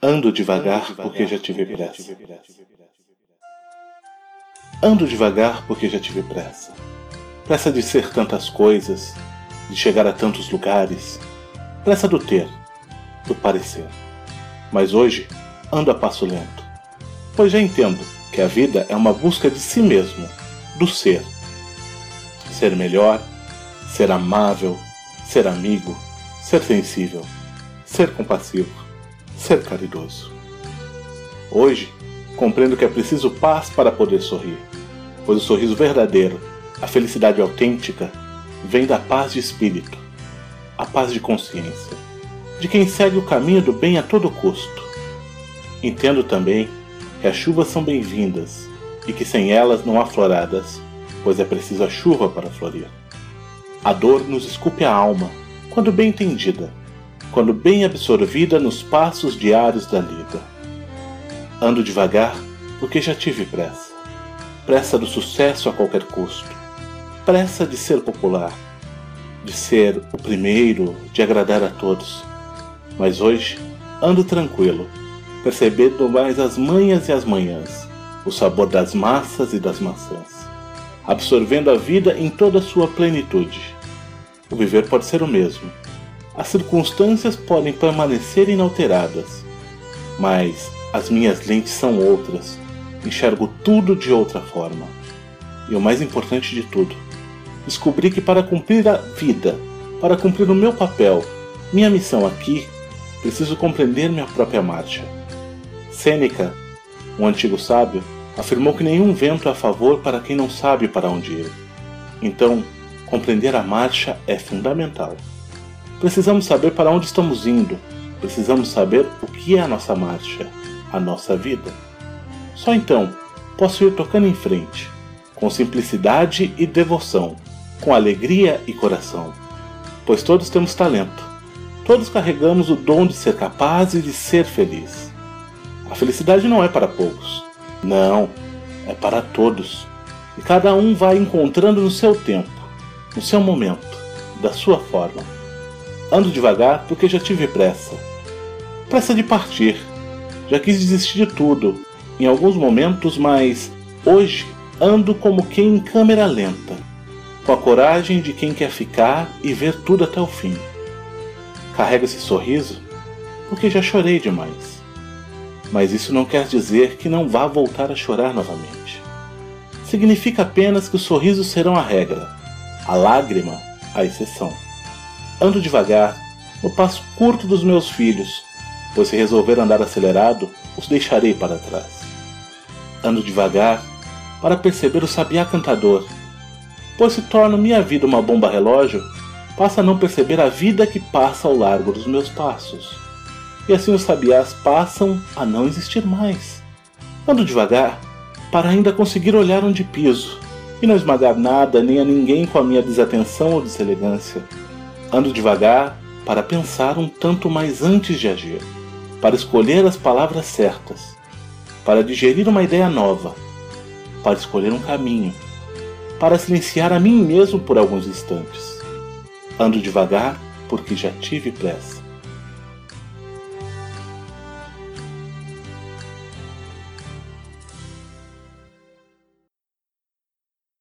Ando devagar porque já tive pressa. Ando devagar porque já tive pressa. Pressa de ser tantas coisas, de chegar a tantos lugares. Pressa do ter, do parecer. Mas hoje ando a passo lento, pois já entendo que a vida é uma busca de si mesmo, do ser. Ser melhor, ser amável, ser amigo, ser sensível, ser compassivo ser caridoso. Hoje, compreendo que é preciso paz para poder sorrir, pois o sorriso verdadeiro, a felicidade autêntica, vem da paz de espírito, a paz de consciência, de quem segue o caminho do bem a todo custo. Entendo também que as chuvas são bem-vindas e que sem elas não há floradas, pois é preciso a chuva para florir. A dor nos esculpe a alma, quando bem entendida, quando bem absorvida nos passos diários da lida. Ando devagar porque já tive pressa. Pressa do sucesso a qualquer custo. Pressa de ser popular, de ser o primeiro, de agradar a todos. Mas hoje ando tranquilo, percebendo mais as manhas e as manhãs, o sabor das massas e das maçãs, absorvendo a vida em toda a sua plenitude. O viver pode ser o mesmo, as circunstâncias podem permanecer inalteradas, mas as minhas lentes são outras. Enxergo tudo de outra forma. E o mais importante de tudo, descobri que para cumprir a vida, para cumprir o meu papel, minha missão aqui, preciso compreender minha própria marcha. Sêneca, um antigo sábio, afirmou que nenhum vento é a favor para quem não sabe para onde ir. Então, compreender a marcha é fundamental. Precisamos saber para onde estamos indo. Precisamos saber o que é a nossa marcha, a nossa vida. Só então posso ir tocando em frente, com simplicidade e devoção, com alegria e coração. Pois todos temos talento. Todos carregamos o dom de ser capazes de ser feliz. A felicidade não é para poucos. Não, é para todos. E cada um vai encontrando no seu tempo, no seu momento, da sua forma. Ando devagar porque já tive pressa. Pressa de partir. Já quis desistir de tudo, em alguns momentos, mas hoje ando como quem em câmera lenta, com a coragem de quem quer ficar e ver tudo até o fim. Carrego esse sorriso porque já chorei demais. Mas isso não quer dizer que não vá voltar a chorar novamente. Significa apenas que os sorrisos serão a regra, a lágrima a exceção. Ando devagar, no passo curto dos meus filhos, pois se resolver andar acelerado, os deixarei para trás. Ando devagar para perceber o sabiá cantador, pois se torno minha vida uma bomba relógio, passa a não perceber a vida que passa ao largo dos meus passos. E assim os sabiás passam a não existir mais. Ando devagar para ainda conseguir olhar onde piso e não esmagar nada nem a ninguém com a minha desatenção ou deselegância Ando devagar para pensar um tanto mais antes de agir, para escolher as palavras certas, para digerir uma ideia nova, para escolher um caminho, para silenciar a mim mesmo por alguns instantes. Ando devagar porque já tive pressa.